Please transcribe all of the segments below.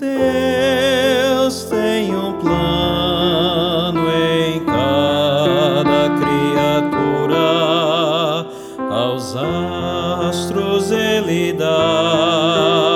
Deus tem um plano em cada criatura, aos astros ele dá.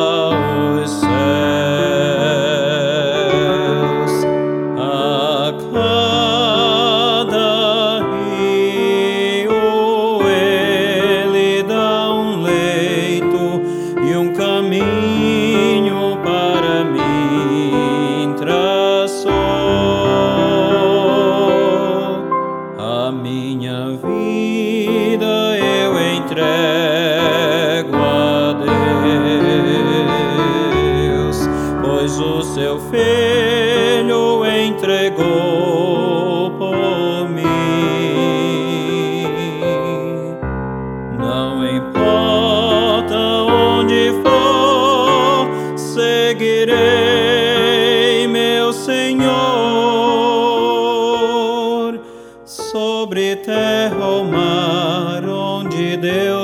entrego a Deus, pois o seu filho entregou por mim. Não importa onde for, seguirei meu Senhor sobre terra ou mar onde Deus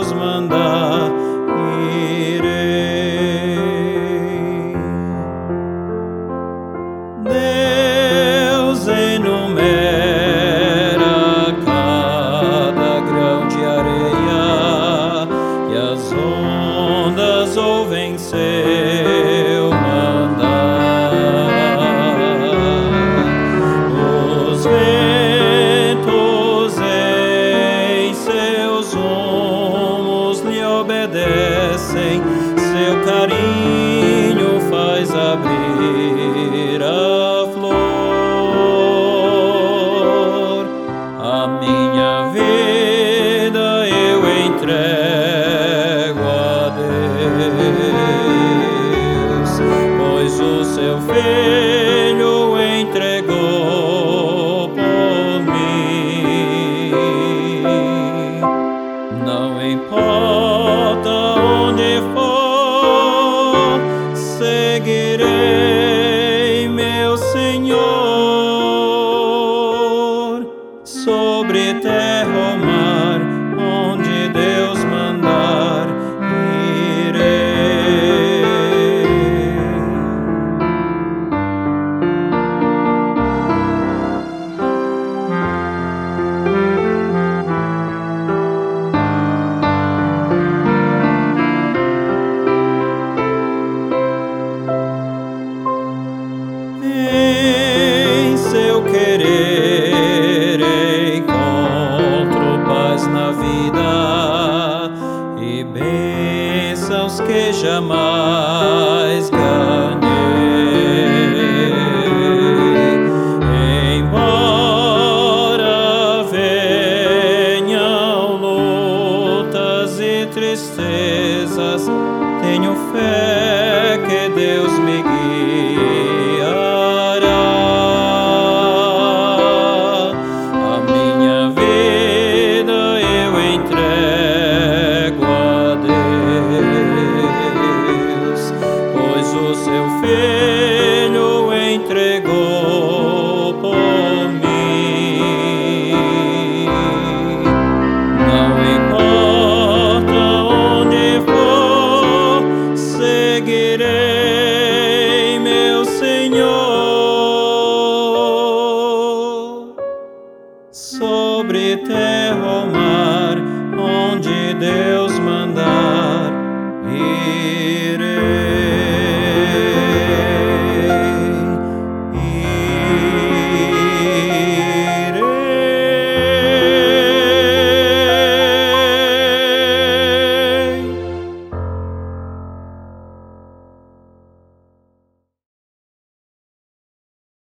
saying sobre terra ou vida e bênçãos que jamais ganhei. Embora venham lutas e tristezas, tenho fé que Deus me seu filho entregou por mim. Não importa onde for, seguirei meu Senhor sobre terra ou mar, onde Deus mandar irei.